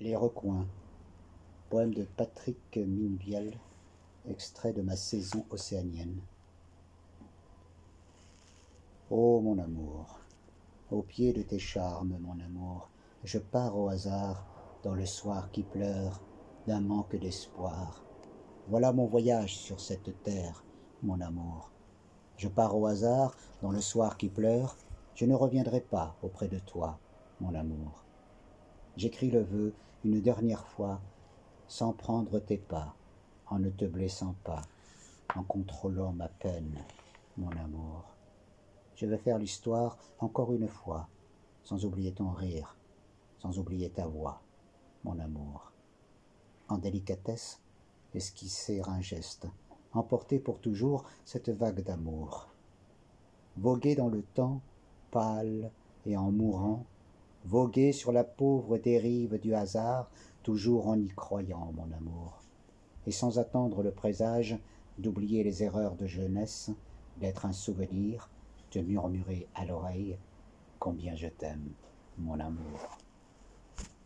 Les recoins. Poème de Patrick Minviel, extrait de ma saison océanienne. Ô mon amour, au pied de tes charmes, mon amour, je pars au hasard dans le soir qui pleure d'un manque d'espoir. Voilà mon voyage sur cette terre, mon amour. Je pars au hasard dans le soir qui pleure, je ne reviendrai pas auprès de toi, mon amour. J'écris le vœu une dernière fois, sans prendre tes pas, en ne te blessant pas, en contrôlant ma peine, mon amour. Je vais faire l'histoire encore une fois, sans oublier ton rire, sans oublier ta voix, mon amour. En délicatesse, esquisser un geste, emporter pour toujours cette vague d'amour. Voguer dans le temps, pâle et en mourant, voguer sur la pauvre dérive du hasard, toujours en y croyant, mon amour, et sans attendre le présage d'oublier les erreurs de jeunesse, d'être un souvenir, de murmurer à l'oreille combien je t'aime, mon amour.